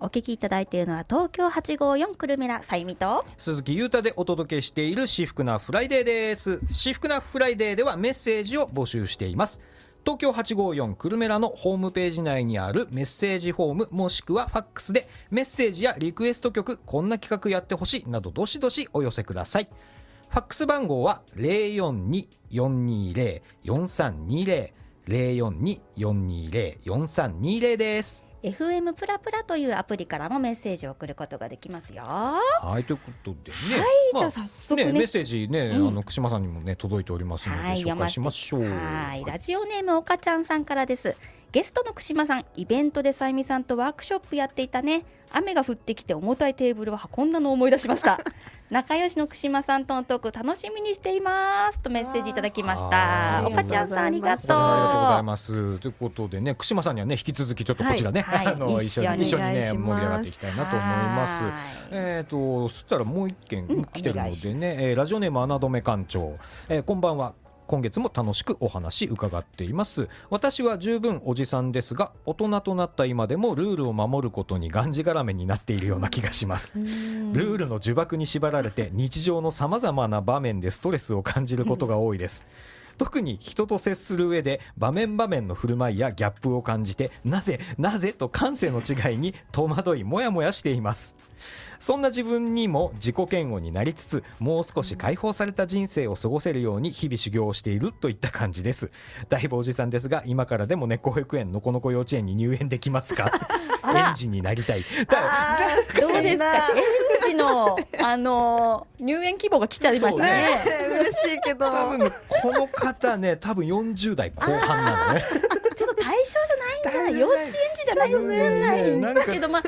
お聞きいただいているのは東京854くるめラさゆみと
鈴木裕太でお届けしているしふくなフライデーです。しふくなフライデーではメッセージを募集しています。東京854くるめラのホームページ内にあるメッセージフォームもしくはファックスでメッセージやリクエスト曲こんな企画やってほしいなどどしどしお寄せください。ファックス番号は042-420-4320 042-420-4320です。
FM プラプラというアプリからもメッセージを送ることができますよ。
はいということでね。
じゃあ早速ね。
メッセージね、
うん。
あの串間さんにもね届いておりますので、
はい、
紹介しましょう。
はい、ラジオネームおかちゃんさんからです。ゲストの串間さん、イベントでさゆみさんとワークショップやっていたね。雨が降ってきて重たいテーブルを運んだのを思い出しました。*laughs* 仲良しの串間さんとのトーク楽しみにしていますとメッセージいただきました。
はい
おかちゃんさんありがとう。
ありがとうございます。ということでね、串間さんにはね、引き続きちょっとこちらね、
はい *laughs*
あの
はい
一緒に
一緒
にね盛り上がっていきたいなと思います。
はい
えっ、とそしたらもう一件
うん
来てるのでね、えーラジオネーム穴止め館長、えーこんばんは。今月も楽しくお話伺っています。私は十分おじさんですが大人となった今でもルールを守ることにがんじがらめになっているような気がします。
うん。
ルールの呪縛に縛られて日常のさまざまな場面でストレスを感じることが多いです特に人と接する上で場面場面の振る舞いやギャップを感じてなぜなぜと感性の違いに戸惑いモヤモヤしています。そんな自分にも自己嫌悪になりつつもう少し解放された人生を過ごせるように日々修行をしているといった感じです。だいぶおじさんですが今からでも猫保育園のこの子幼稚園に入園できますか？*laughs* 園児になりたい。
どうですか？のあの入園希望が来ちゃいましたね。
嬉しいけど。
多分この方ね多分40代後半なのね。
ちょっと対象じゃないんだ。幼稚園児じゃないん
ねなんか
だけどまあ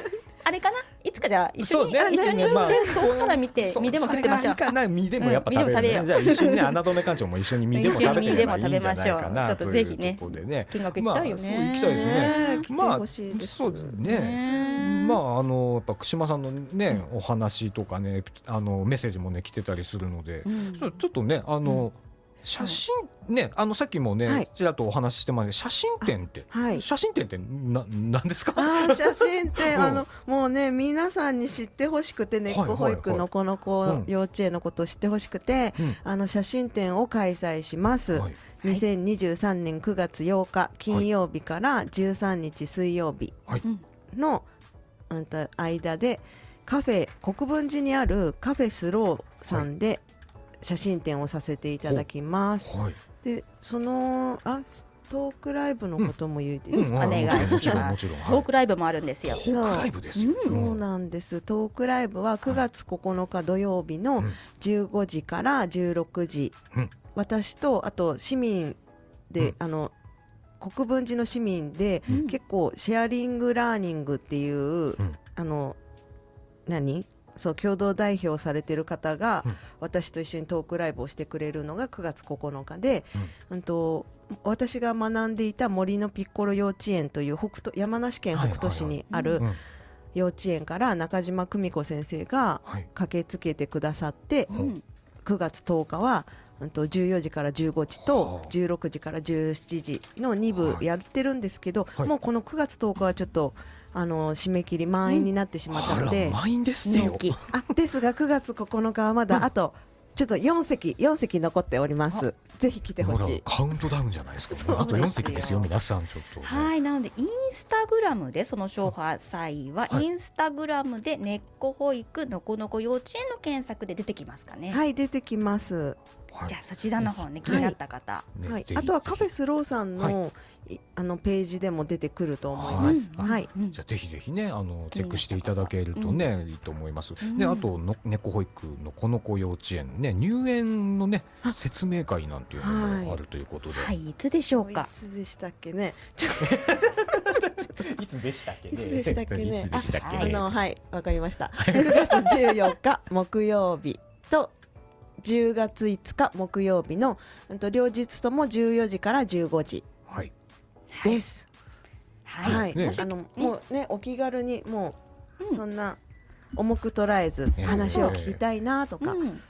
あれかな？いつかじゃあ一緒に、一緒に
ねまあ
遠くから見て身でも食ってましょう。
身でもやっぱ食べる、ね。じゃあ一緒にね穴止め館長も一緒に身でも食べてればいいんじゃな
ちょっとぜひね
ね。
見学行きたいよね。
行きたいですね。まあそうですね。
ね
まああのやっぱ串間さんのねお話とかねあのメッセージもね来てたりするので、
うん。
ちょちょっとねあの、写真ねあのさっきもね、
はい。
ちらっとお話ししてました写真展って、
はい。
写真展ってななんですか？
写真って、*laughs*
うん。
あのもうね皆さんに知ってほしくてねっこ保育のこの子
うん
幼稚園のことを知ってほしくて、
うん。
あの写真展を開催します、
はい。
2023年9月8日金曜日から13日水曜日
はい。
の、うん、と間でカフェ国分寺にあるカフェスローさんで写真展をさせていただきます。
はい。
でそのあトークライブのことも言うです。か、
うん
お願いします。
はい。
トークライブもあるんですよ。
トークライブですよ、
そう。なんです。トークライブは9月9日土曜日の
うん
15時から16時、
うん。
私とあと市民で、
うん。
あの国分寺の市民で、
うん。
結構シェアリングラーニングっていう、
ん。
あの何？そう共同代表されてる方が、
うん。
私と一緒にトークライブをしてくれるのが9月9日で、うん。と私が学んでいた森のピッコロ幼稚園という北斗山梨県北杜市にある
うん。
幼稚園から中島久美子先生が
はい。
駆けつけてくださって
うん。
9月10日は、うん、と14時から15時と
はあ。
16時から17時の2部
はい。
やってるんですけど、
はい。
もうこの9月10日はちょっとあの締め切り満員になってしまったので、
満員ですってよ
人気
あですが9月9日はまだあとちょっと4席4席残っております。ぜひ来てほしい。
カウントダウンじゃないですか。あと4席ですよ皆さんちょっと。ね
はい、なのでインスタグラムでその詳細は、
はい。
インスタグラムで根っこ保育のこのこ幼稚園の検索で出てきますかね。
はい出てきます、
はい。
じゃあそちらの方ね、気になった方。
はい。あとはカフェスローさんの,、い。あのページでも出てくると思います、
はい。
はい。
うん。
じゃあぜひぜひねあのチェックしていただけるとね、いいと思います。
うん。
であとの猫保育のこの子幼稚園ね入園のね
あ。
説明会なんていうのがあるということで、
はい、いつでしょう
い
か。
つでしたっけね？ちょ
いつでしたっけ *laughs*
いつでしたっけね？
いつでしたっけ
あのはい。わかりました。9月14日木曜日と10月5日木曜日のうんと両日とも14時から15時。
はい。
です。
はい、
はい、
ね
あのもうねお気軽にも
う
うん。そんな重く捉えず
ええ。
話を聞きたいなとか、
うん。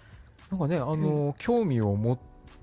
なんかねあの、興味を持っ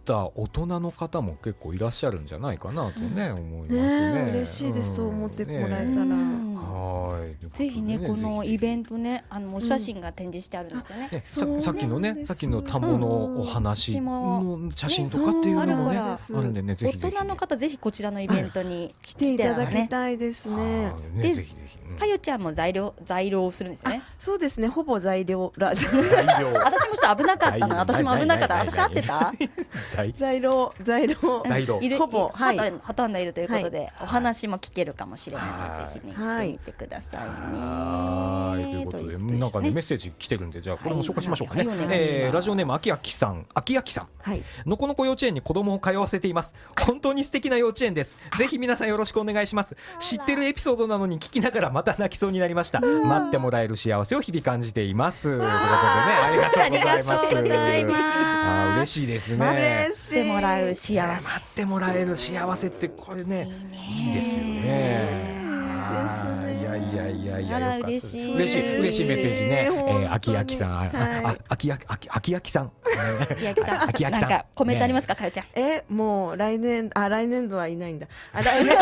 た大人の方も結構いらっしゃるんじゃないかなとね、思いますね。
ねえ嬉しいですそう思ってもらえたら。
うん
はい。
ぜひね、このイベン
ト
トね、あのお写真が展示してあるんですよね。
ね、さ
そうなんです
さっきのねさっきの田んぼのお話の写真とかっていうのもね
ね
あるんでねぜ
大
ひぜひ、ね、
人の方ぜひこちらのイベントに
来ていただきたいですね。
はい。ね
で
ぜひぜひ、うん
かよちゃんも材料材料をするんですよね。
そうですね。ほぼ材料。ら *laughs*
私もちょっと危なかったな。私も危なかった。私合ってた？
材。
材料材料。
材料。
ほぼ。はい。
ほとんどいるということで、お話も聞けるかもしれないので、ぜひね、
はい
来てみてくださいね。
はい。ということでなんかねメッセージ来てるんでじゃあこれも紹介しましょうかね、ラジオネームあきあきさん。あきあきさん。
はい。
のこのこ幼稚園に子供を通わせています。本当に素敵な幼稚園です。ぜひ皆さんよろしくお願いします。知ってるエピソードなのに聞きながらまた泣きそうになりました。待ってもらえる幸せを日々感じています。ということでねありがとうございます。
あ
嬉しいですね。
嬉しい。
してもらう幸せ。
待ってもらえる幸せってこれね。いいですよねいやいやいやいや
あら
よかった
嬉しい。
嬉しい嬉しいメッセージね、えー、あきあきさん、あ
はい。
ああきああきあきあきさん、
秋焼さん、
秋焼さん。
なんかコメントありますか、かよちゃん。
えもう来年あ来年度はいないんだ。あ来年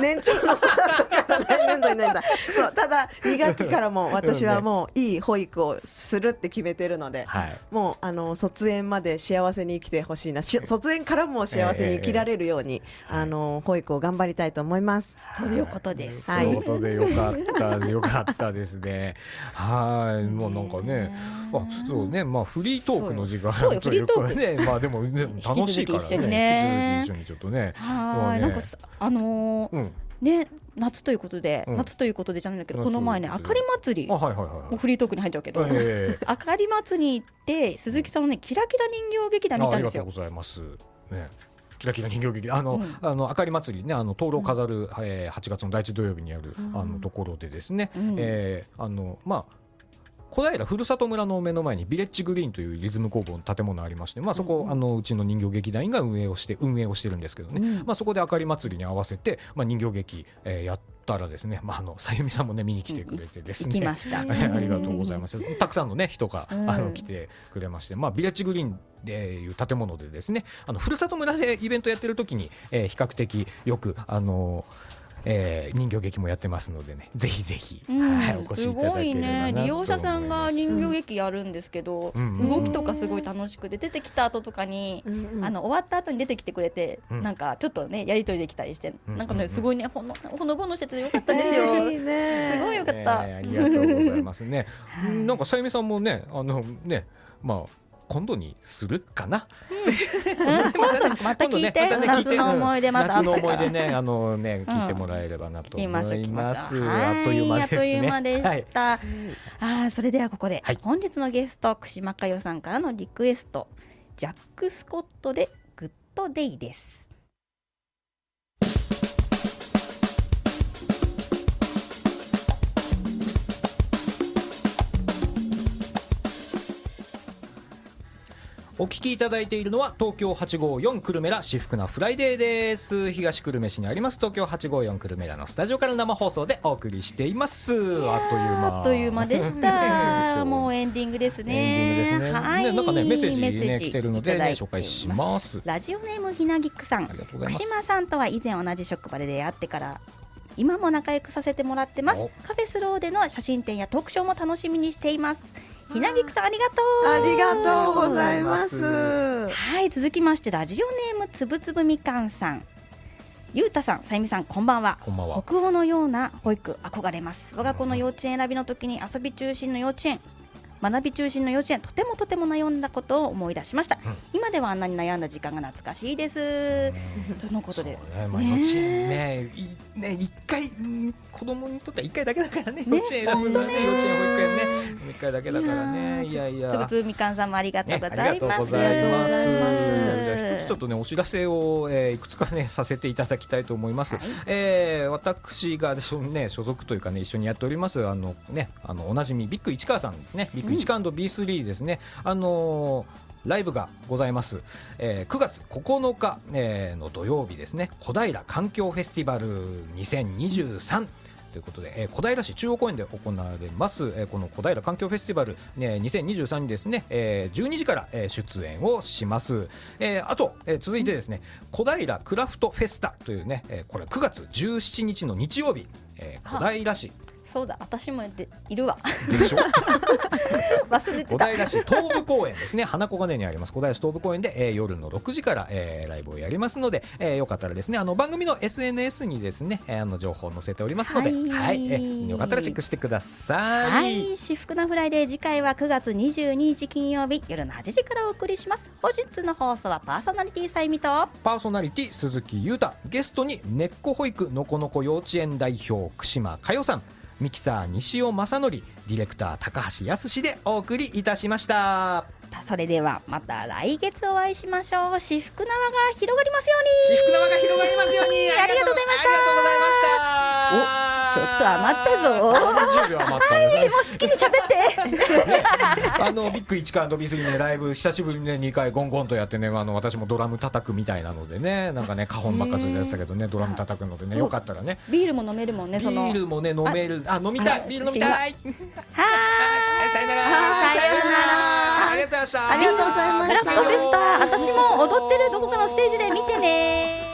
年長の子だから来年度いないんだ。そうただ2学期からも私はもういい保育をするって決めてるので
はい。
もうあの卒園まで幸せに生きてほしいな。し卒園からも幸せに生きられるように、あの保育を頑張りたいと思います。
ということです。
はい。
ということでよかった *laughs* よかったですね。はい、もうなんかね、あ、そうね、まあフリートークの時間
そうよ。
というか
フリー *laughs*
ね、まあでもね楽しいから
引き続き一緒にね。
引き続き一緒にちょっとね、
はい、なんかさあのー
うん、
ね、夏ということで、
うん。
夏ということでじゃないんだけど、
夏
この前ね、あかり祭り、
あ、
も
はいはいはい。う
フリートークに入っちゃうけど、
ええ *laughs*
あかり祭りに行って、鈴木さんのね、キラキラ人形劇団見たんですよ。
あありがとうご。ざいます。ね。キラキラ人形劇あの、
うん。
あの明かり祭りねあの灯籠を飾る、えー、8月の第一土曜日にある、
うん
あのところでですね、
うん。
えーあのまあ小平ふるさと村の目の前にビレッジグリーンというリズム工房の建物ありまして、まあ、そこ、
うん
あのうちの人形劇団員が運営をして運営をしてるんですけどね、
うん。
まあ、そこで明かり祭りに合わせて、まあ、人形劇、えーやったらですね、まあ、あのさゆみさんもね見に来てくれてです
行
ね、*laughs* ありがとうございます。たくさんのね人が、
うん。
あの来てくれまして、まあビレッジグリーンでいう建物でですね、あのふるさと村でイベントやってる時に、えー比較的よくあのえー人形劇もやってますのでね、ぜひぜひ、
うん。
はいお越し
す
いただ
ごい
ければな
ね。利用者さんが人形劇やるんですけど、
うんうん
動きとかすごい楽しくて、出てきた後とかに、
うんうん。
あの終わった後に出てきてくれて、
うん。
なんかちょっとねやりとりできたりして、
うん
なんかねすごいねほのほのぼのしててよかったですよ。*laughs*
えーいいね
すごいよかった。
えーありがとうございますね。*laughs*
はい。
なんかさゆみさんもね、あのね、まあ今度にするかな？
また聞いて、
今度ね
夏の思い出また。あ
夏の思い出ね、あのね、聞いてもらえればなと思い
ま
す。
ょう
あっという間ですね。
はいあっという間で
はい。
した、あーそれではここで、
はい。
本日のゲスト串間佳代さんからのリクエストジャック・スコットでグッドデイです
お聞きいただいているのは東京854くるめラしふくなフライデーです。東久留米市にあります東京854くるめラのスタジオから生放送でお送りしています。あっという間。
あっという間でした。*laughs* もうエンディングです
エンディング
ね。
ですね。
はい。
ねなんかねメッセージね
メッセ
来てるのでね紹介します。
ラジオネームひなぎくさん。
あ。りがとうございます。
福島さんとは以前同じ職場で出会ってから今も仲良くさせてもらってます。
お。
カフェスローでの写真展やトークショーも楽しみにしていますひなぎくさんありがとう。
ありがとうございます。
はい続きましてラジオネームつぶつぶみかんさん。ゆうたさんさゆみさんこんばんは。
こんばんは。
北欧のような保育憧れます。我が子の幼稚園選びの時に遊び中心の幼稚園学び中心の幼稚園とてもとても悩んだことを思い出しました、
うん。
今ではあんなに悩んだ時間が懐かしいです。とのことで。
ね、まあ、
ね
幼稚園ね、いね、一回、うん子供にとっては一回だけだからね、
ね
幼稚園選ぶのはね、幼稚園保育園ね、一回だけだからね、い
いや
や。いや。
つぶつぶみかんさんもありがとうご
ね、
ざいます、
ありがとうございます。
ありがとうございます
じゃあ一つちょっとねお知らせを、えーいくつかねさせていただきたいと思います。
はい。
えー私がしょね所属というかね一緒にやっておりますあのねあのおなじみビッグ市川さんですね。ビッグ市川 &B3 ですね。あのーライブがございます、えー9月9日、えーの土曜日ですね。小平環境フェスティバル2023ということで、えー小平市中央公園で行われます、えーこの小平環境フェスティバル、ね、2023にですね、えー12時から、えー出演をします、えーあと、えー続いてですね小平クラフトフェスタというね、えーこれ9月17日の日曜日、えー小平市
そうだ私もでいるわ。
でしょ？*laughs*
忘れてた。
小平市東部公園ですね。花小金にあります。小平市東部公園で、えー夜の6時から、えーライブをやりますので、えーよかったらですねあの番組の SNS にですね、えーあの情報を載せておりますので、
はい。
えーよかったらチェックしてください。
はい、至福なフライデー次回は9月22日金曜日夜の8時からお送りします。本日の放送はパーソナリティさゆみと
パーソナリティ鈴木裕太。ゲストに根っこ保育のこのこ幼稚園代表串間佳代さんミキサー西尾正則ディレクター高橋康でお送りいたしました。
それではまた来月お会いしましょう。至福の輪が広がりますように。
至福の輪が広がりますように。
ありがとうございました。
ありがとうございました。
ちょっと余ったぞ。
30秒余ったね。
はいもう好きに喋って。
あのビッグ1カードビスリーねライブ久しぶりにね2回ゴンゴンとやってねあの私もドラム叩くみたいなのでねなんかね花本ばっかりやってたけどねドラム叩くのでねよかったらね。
ビールも飲めるもんね
ビ
その。
ールもね飲める。あ飲みたい
あ
ビール飲みたい
は
はい。さよなら。
さようなら
ありがとうございました。
ありがとうございました。
私も踊ってるどこかのステージで見てね